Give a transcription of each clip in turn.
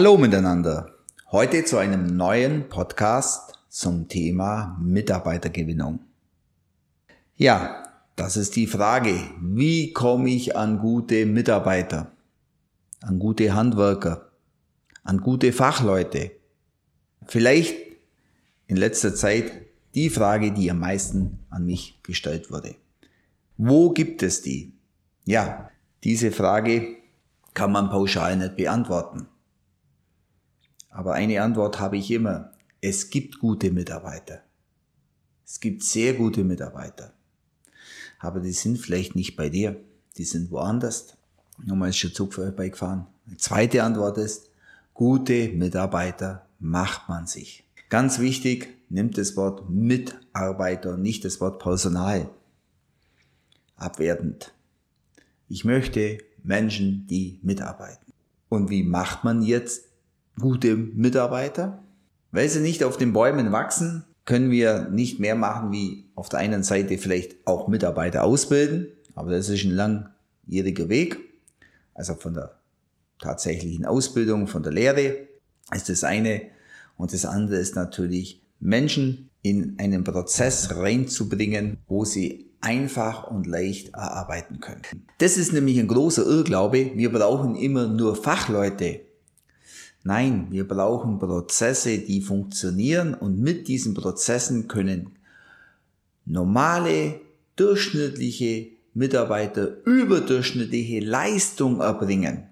Hallo miteinander. Heute zu einem neuen Podcast zum Thema Mitarbeitergewinnung. Ja, das ist die Frage. Wie komme ich an gute Mitarbeiter? An gute Handwerker? An gute Fachleute? Vielleicht in letzter Zeit die Frage, die am meisten an mich gestellt wurde. Wo gibt es die? Ja, diese Frage kann man pauschal nicht beantworten. Aber eine Antwort habe ich immer. Es gibt gute Mitarbeiter. Es gibt sehr gute Mitarbeiter. Aber die sind vielleicht nicht bei dir. Die sind woanders. Nochmal ist schon Zug vorbeigefahren. Die zweite Antwort ist, gute Mitarbeiter macht man sich. Ganz wichtig, nimmt das Wort Mitarbeiter, nicht das Wort Personal. Abwertend. Ich möchte Menschen, die mitarbeiten. Und wie macht man jetzt gute Mitarbeiter. Weil sie nicht auf den Bäumen wachsen, können wir nicht mehr machen, wie auf der einen Seite vielleicht auch Mitarbeiter ausbilden, aber das ist ein langjähriger Weg. Also von der tatsächlichen Ausbildung, von der Lehre ist das eine. Und das andere ist natürlich, Menschen in einen Prozess reinzubringen, wo sie einfach und leicht erarbeiten können. Das ist nämlich ein großer Irrglaube. Wir brauchen immer nur Fachleute. Nein, wir brauchen Prozesse, die funktionieren und mit diesen Prozessen können normale, durchschnittliche Mitarbeiter überdurchschnittliche Leistung erbringen.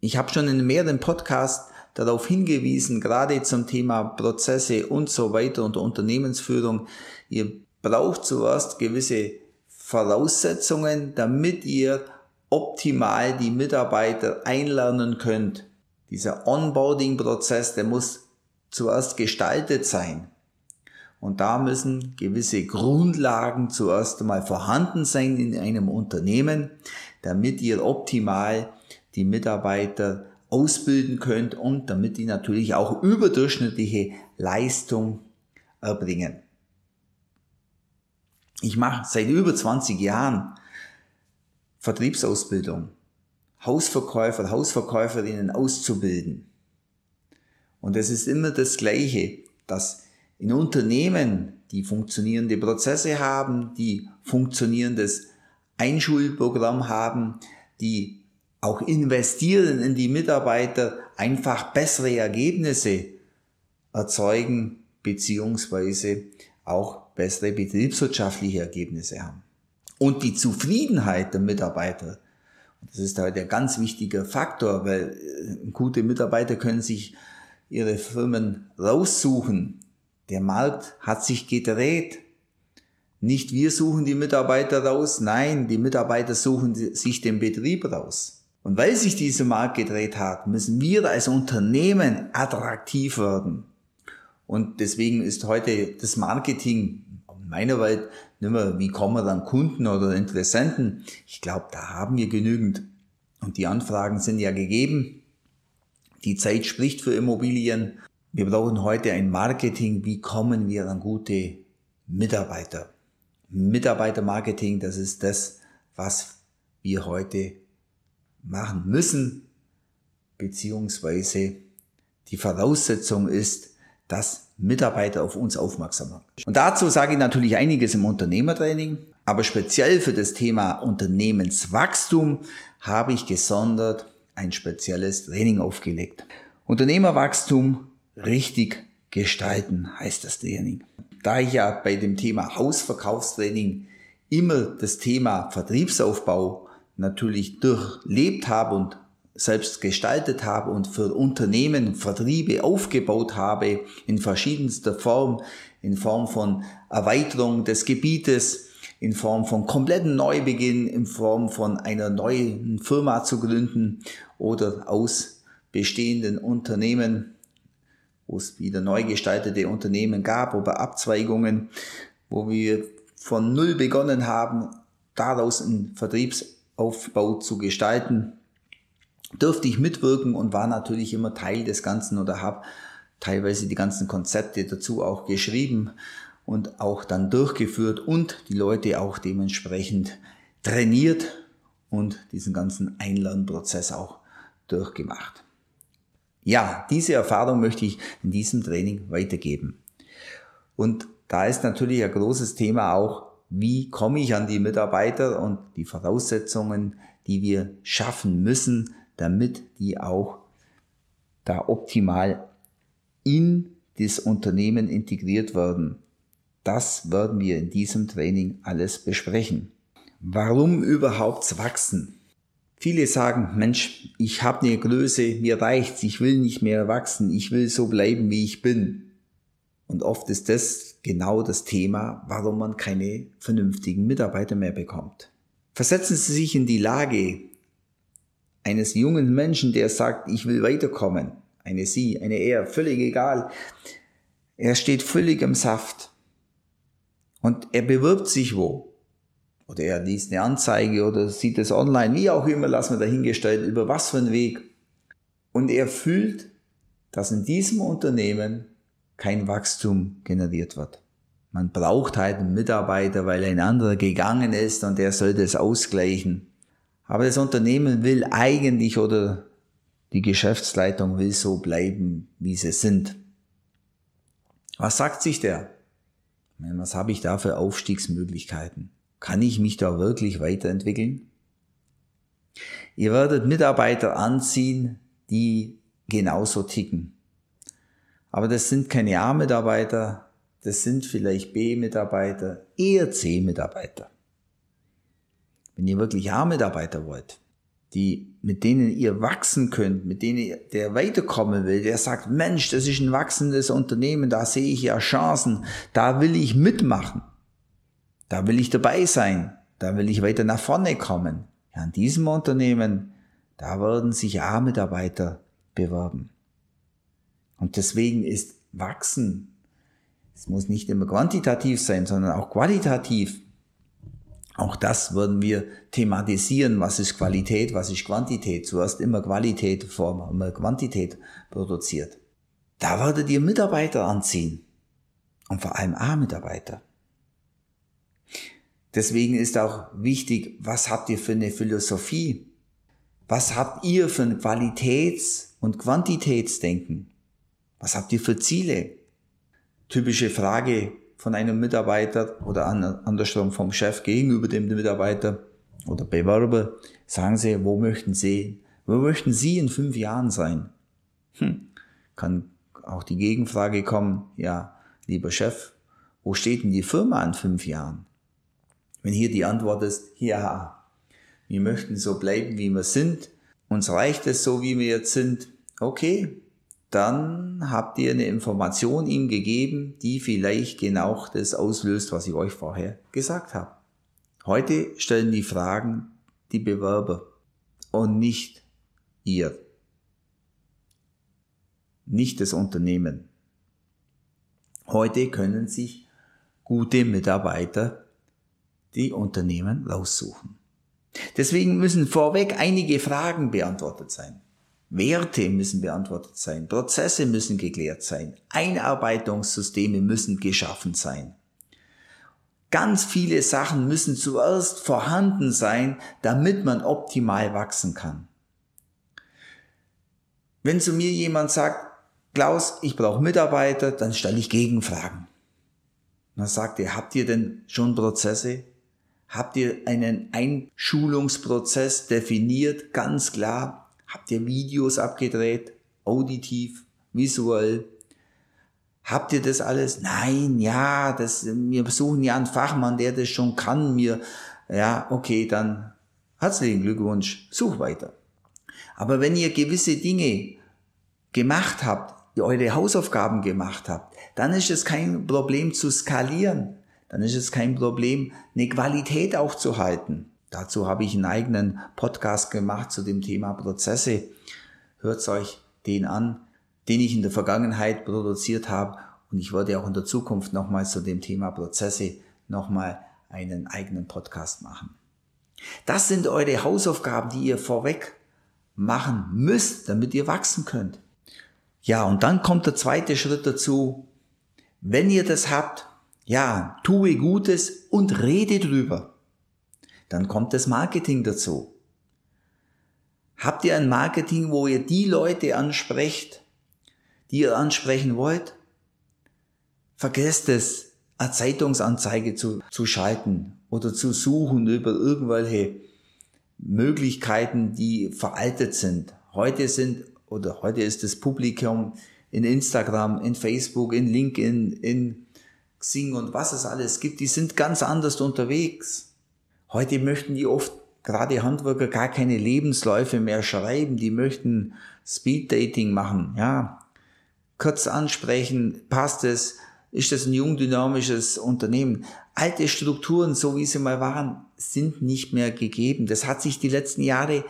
Ich habe schon in mehreren Podcasts darauf hingewiesen, gerade zum Thema Prozesse und so weiter und Unternehmensführung. Ihr braucht zuerst gewisse Voraussetzungen, damit ihr optimal die Mitarbeiter einlernen könnt. Dieser Onboarding-Prozess, der muss zuerst gestaltet sein. Und da müssen gewisse Grundlagen zuerst einmal vorhanden sein in einem Unternehmen, damit ihr optimal die Mitarbeiter ausbilden könnt und damit die natürlich auch überdurchschnittliche Leistung erbringen. Ich mache seit über 20 Jahren Vertriebsausbildung Hausverkäufer, Hausverkäuferinnen auszubilden. Und es ist immer das Gleiche, dass in Unternehmen, die funktionierende Prozesse haben, die funktionierendes Einschulprogramm haben, die auch investieren in die Mitarbeiter, einfach bessere Ergebnisse erzeugen, beziehungsweise auch bessere betriebswirtschaftliche Ergebnisse haben. Und die Zufriedenheit der Mitarbeiter das ist halt ein ganz wichtiger Faktor, weil äh, gute Mitarbeiter können sich ihre Firmen raussuchen. Der Markt hat sich gedreht. Nicht wir suchen die Mitarbeiter raus, nein, die Mitarbeiter suchen sich den Betrieb raus. Und weil sich dieser Markt gedreht hat, müssen wir als Unternehmen attraktiv werden. Und deswegen ist heute das Marketing in meiner Welt nicht mehr, wie kommen wir dann Kunden oder Interessenten. Ich glaube, da haben wir genügend. Und die Anfragen sind ja gegeben. Die Zeit spricht für Immobilien. Wir brauchen heute ein Marketing. Wie kommen wir an gute Mitarbeiter? Mitarbeitermarketing, das ist das, was wir heute machen müssen, beziehungsweise die Voraussetzung ist, dass Mitarbeiter auf uns aufmerksam machen. Und dazu sage ich natürlich einiges im Unternehmertraining, aber speziell für das Thema Unternehmenswachstum habe ich gesondert ein spezielles Training aufgelegt. Unternehmerwachstum richtig gestalten heißt das Training. Da ich ja bei dem Thema Hausverkaufstraining immer das Thema Vertriebsaufbau natürlich durchlebt habe und selbst gestaltet habe und für Unternehmen Vertriebe aufgebaut habe in verschiedenster Form, in Form von Erweiterung des Gebietes, in Form von kompletten Neubeginn, in Form von einer neuen Firma zu gründen oder aus bestehenden Unternehmen, wo es wieder neu gestaltete Unternehmen gab oder Abzweigungen, wo wir von Null begonnen haben, daraus einen Vertriebsaufbau zu gestalten durfte ich mitwirken und war natürlich immer Teil des Ganzen oder habe teilweise die ganzen Konzepte dazu auch geschrieben und auch dann durchgeführt und die Leute auch dementsprechend trainiert und diesen ganzen Einlernprozess auch durchgemacht. Ja, diese Erfahrung möchte ich in diesem Training weitergeben. Und da ist natürlich ein großes Thema auch, wie komme ich an die Mitarbeiter und die Voraussetzungen, die wir schaffen müssen, damit die auch da optimal in das Unternehmen integriert werden. Das werden wir in diesem Training alles besprechen. Warum überhaupt wachsen? Viele sagen, Mensch, ich habe eine Größe, mir reicht's, ich will nicht mehr wachsen, ich will so bleiben, wie ich bin. Und oft ist das genau das Thema, warum man keine vernünftigen Mitarbeiter mehr bekommt. Versetzen Sie sich in die Lage eines jungen Menschen, der sagt, ich will weiterkommen. Eine Sie, eine Er, völlig egal. Er steht völlig im Saft. Und er bewirbt sich wo? Oder er liest eine Anzeige oder sieht es online, wie auch immer, lassen wir dahingestellt, über was für einen Weg. Und er fühlt, dass in diesem Unternehmen kein Wachstum generiert wird. Man braucht halt einen Mitarbeiter, weil ein anderer gegangen ist und der soll das ausgleichen. Aber das Unternehmen will eigentlich oder die Geschäftsleitung will so bleiben, wie sie sind. Was sagt sich der? Was habe ich da für Aufstiegsmöglichkeiten? Kann ich mich da wirklich weiterentwickeln? Ihr werdet Mitarbeiter anziehen, die genauso ticken. Aber das sind keine A-Mitarbeiter, das sind vielleicht B-Mitarbeiter, eher C-Mitarbeiter. Wenn ihr wirklich A-Mitarbeiter wollt, die, mit denen ihr wachsen könnt, mit denen der weiterkommen will, der sagt, Mensch, das ist ein wachsendes Unternehmen, da sehe ich ja Chancen, da will ich mitmachen, da will ich dabei sein, da will ich weiter nach vorne kommen. Ja, in diesem Unternehmen, da werden sich A-Mitarbeiter bewerben. Und deswegen ist Wachsen, es muss nicht immer quantitativ sein, sondern auch qualitativ. Auch das würden wir thematisieren. Was ist Qualität, was ist Quantität? Zuerst immer Qualität, man immer Quantität produziert. Da werdet ihr Mitarbeiter anziehen. Und vor allem A-Mitarbeiter. Deswegen ist auch wichtig, was habt ihr für eine Philosophie? Was habt ihr für ein Qualitäts- und Quantitätsdenken? Was habt ihr für Ziele? Typische Frage von einem Mitarbeiter oder andersrum vom Chef gegenüber dem Mitarbeiter oder Bewerber. Sagen Sie, wo möchten Sie, wo möchten Sie in fünf Jahren sein? Hm, kann auch die Gegenfrage kommen, ja, lieber Chef, wo steht denn die Firma in fünf Jahren? Wenn hier die Antwort ist, ja, wir möchten so bleiben, wie wir sind, uns reicht es so, wie wir jetzt sind, okay, dann habt ihr eine Information ihm gegeben, die vielleicht genau das auslöst, was ich euch vorher gesagt habe. Heute stellen die Fragen die Bewerber und nicht ihr, nicht das Unternehmen. Heute können sich gute Mitarbeiter die Unternehmen raussuchen. Deswegen müssen vorweg einige Fragen beantwortet sein. Werte müssen beantwortet sein, Prozesse müssen geklärt sein, Einarbeitungssysteme müssen geschaffen sein. Ganz viele Sachen müssen zuerst vorhanden sein, damit man optimal wachsen kann. Wenn zu mir jemand sagt, Klaus, ich brauche Mitarbeiter, dann stelle ich Gegenfragen. Dann sagt er, habt ihr denn schon Prozesse? Habt ihr einen Einschulungsprozess definiert, ganz klar? Habt ihr Videos abgedreht? Auditiv, visuell? Habt ihr das alles? Nein, ja, das, wir besuchen ja einen Fachmann, der das schon kann. Mir, ja, okay, dann herzlichen Glückwunsch, such weiter. Aber wenn ihr gewisse Dinge gemacht habt, ihr eure Hausaufgaben gemacht habt, dann ist es kein Problem zu skalieren. Dann ist es kein Problem, eine Qualität auch zu halten. Dazu habe ich einen eigenen Podcast gemacht zu dem Thema Prozesse. Hört euch den an, den ich in der Vergangenheit produziert habe. Und ich werde auch in der Zukunft nochmal zu dem Thema Prozesse nochmal einen eigenen Podcast machen. Das sind eure Hausaufgaben, die ihr vorweg machen müsst, damit ihr wachsen könnt. Ja, und dann kommt der zweite Schritt dazu. Wenn ihr das habt, ja, tue Gutes und rede drüber. Dann kommt das Marketing dazu. Habt ihr ein Marketing, wo ihr die Leute ansprecht, die ihr ansprechen wollt? Vergesst es, eine Zeitungsanzeige zu, zu schalten oder zu suchen über irgendwelche Möglichkeiten, die veraltet sind. Heute sind oder heute ist das Publikum in Instagram, in Facebook, in LinkedIn, in Xing und was es alles gibt, die sind ganz anders unterwegs. Heute möchten die oft, gerade Handwerker, gar keine Lebensläufe mehr schreiben, die möchten Speeddating machen, ja. Kurz ansprechen, passt es, ist das ein jung dynamisches Unternehmen. Alte Strukturen, so wie sie mal waren, sind nicht mehr gegeben. Das hat sich die letzten Jahre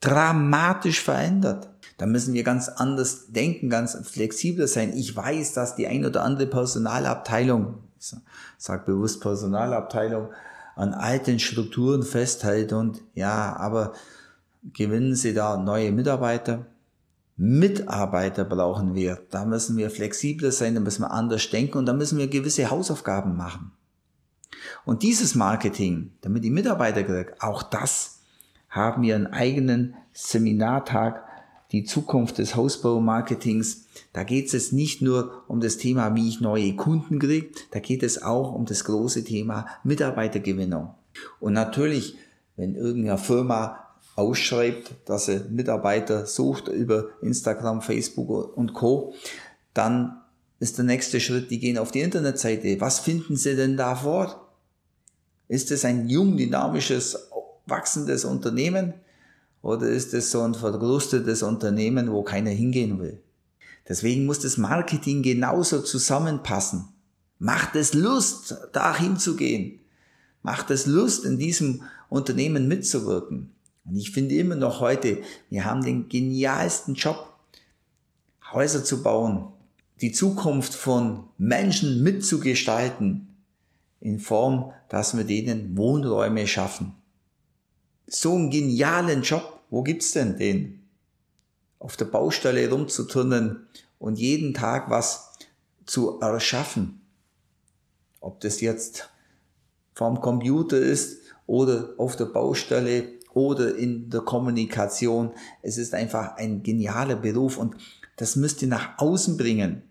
dramatisch verändert. Da müssen wir ganz anders denken, ganz flexibler sein. Ich weiß, dass die ein oder andere Personalabteilung, ich sage bewusst Personalabteilung, an alten Strukturen festhält und ja, aber gewinnen Sie da neue Mitarbeiter? Mitarbeiter brauchen wir. Da müssen wir flexibler sein, da müssen wir anders denken und da müssen wir gewisse Hausaufgaben machen. Und dieses Marketing, damit die Mitarbeiter kriegen, auch das haben wir einen eigenen Seminartag die Zukunft des Hausbaumarketings. Da geht es nicht nur um das Thema, wie ich neue Kunden kriege, da geht es auch um das große Thema Mitarbeitergewinnung. Und natürlich, wenn irgendeine Firma ausschreibt, dass sie Mitarbeiter sucht über Instagram, Facebook und Co., dann ist der nächste Schritt, die gehen auf die Internetseite. Was finden sie denn da vor? Ist es ein jung, dynamisches, wachsendes Unternehmen? Oder ist es so ein verkrustetes Unternehmen, wo keiner hingehen will? Deswegen muss das Marketing genauso zusammenpassen. Macht es Lust, da hinzugehen. Macht es Lust, in diesem Unternehmen mitzuwirken. Und ich finde immer noch heute, wir haben den genialsten Job, Häuser zu bauen, die Zukunft von Menschen mitzugestalten, in Form, dass wir denen Wohnräume schaffen so einen genialen Job. Wo gibt's denn den? Auf der Baustelle rumzuturnen und jeden Tag was zu erschaffen. Ob das jetzt vom Computer ist oder auf der Baustelle oder in der Kommunikation. Es ist einfach ein genialer Beruf und das müsst ihr nach außen bringen.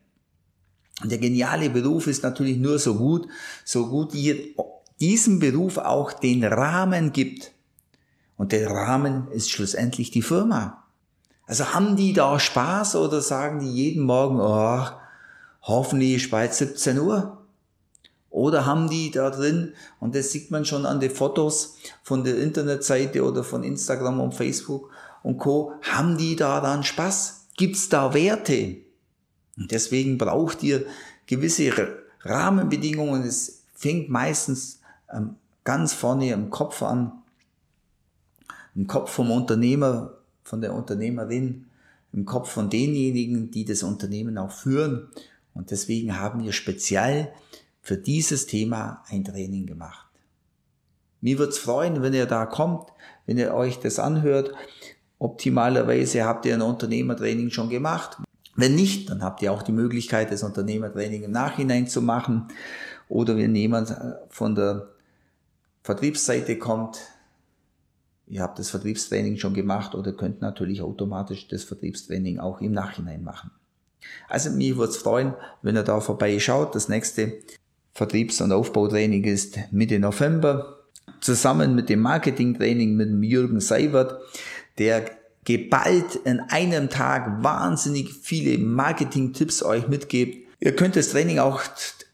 Und der geniale Beruf ist natürlich nur so gut, so gut ihr diesem Beruf auch den Rahmen gibt. Und der Rahmen ist schlussendlich die Firma. Also haben die da Spaß oder sagen die jeden Morgen, oh, hoffentlich ist bald 17 Uhr? Oder haben die da drin, und das sieht man schon an den Fotos von der Internetseite oder von Instagram und Facebook und Co., haben die da dann Spaß? Gibt's da Werte? Und deswegen braucht ihr gewisse Rahmenbedingungen. Es fängt meistens ähm, ganz vorne im Kopf an im Kopf vom Unternehmer, von der Unternehmerin, im Kopf von denjenigen, die das Unternehmen auch führen. Und deswegen haben wir speziell für dieses Thema ein Training gemacht. Mir würde es freuen, wenn ihr da kommt, wenn ihr euch das anhört. Optimalerweise habt ihr ein Unternehmertraining schon gemacht. Wenn nicht, dann habt ihr auch die Möglichkeit, das Unternehmertraining im Nachhinein zu machen. Oder wenn jemand von der Vertriebsseite kommt, ihr habt das Vertriebstraining schon gemacht oder könnt natürlich automatisch das Vertriebstraining auch im Nachhinein machen. Also mich würde es freuen, wenn ihr da vorbeischaut. Das nächste Vertriebs- und Aufbautraining ist Mitte November. Zusammen mit dem Marketingtraining mit Jürgen Seibert, der geballt in einem Tag wahnsinnig viele Marketing-Tipps euch mitgibt. Ihr könnt das Training auch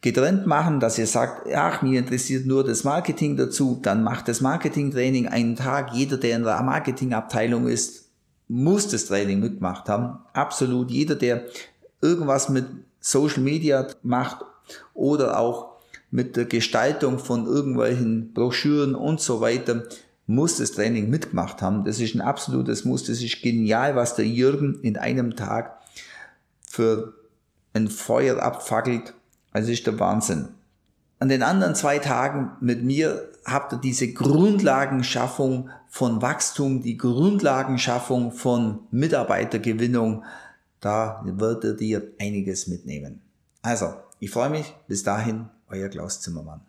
getrennt machen, dass ihr sagt, ach, mir interessiert nur das Marketing dazu, dann macht das Marketing-Training einen Tag. Jeder, der in der Marketingabteilung ist, muss das Training mitgemacht haben. Absolut. Jeder, der irgendwas mit Social Media macht oder auch mit der Gestaltung von irgendwelchen Broschüren und so weiter, muss das Training mitgemacht haben. Das ist ein absolutes Muss. Das ist genial, was der Jürgen in einem Tag für ein Feuer abfackelt also ist der Wahnsinn. An den anderen zwei Tagen mit mir habt ihr diese Grundlagenschaffung von Wachstum, die Grundlagenschaffung von Mitarbeitergewinnung. Da werdet ihr einiges mitnehmen. Also, ich freue mich. Bis dahin, euer Klaus Zimmermann.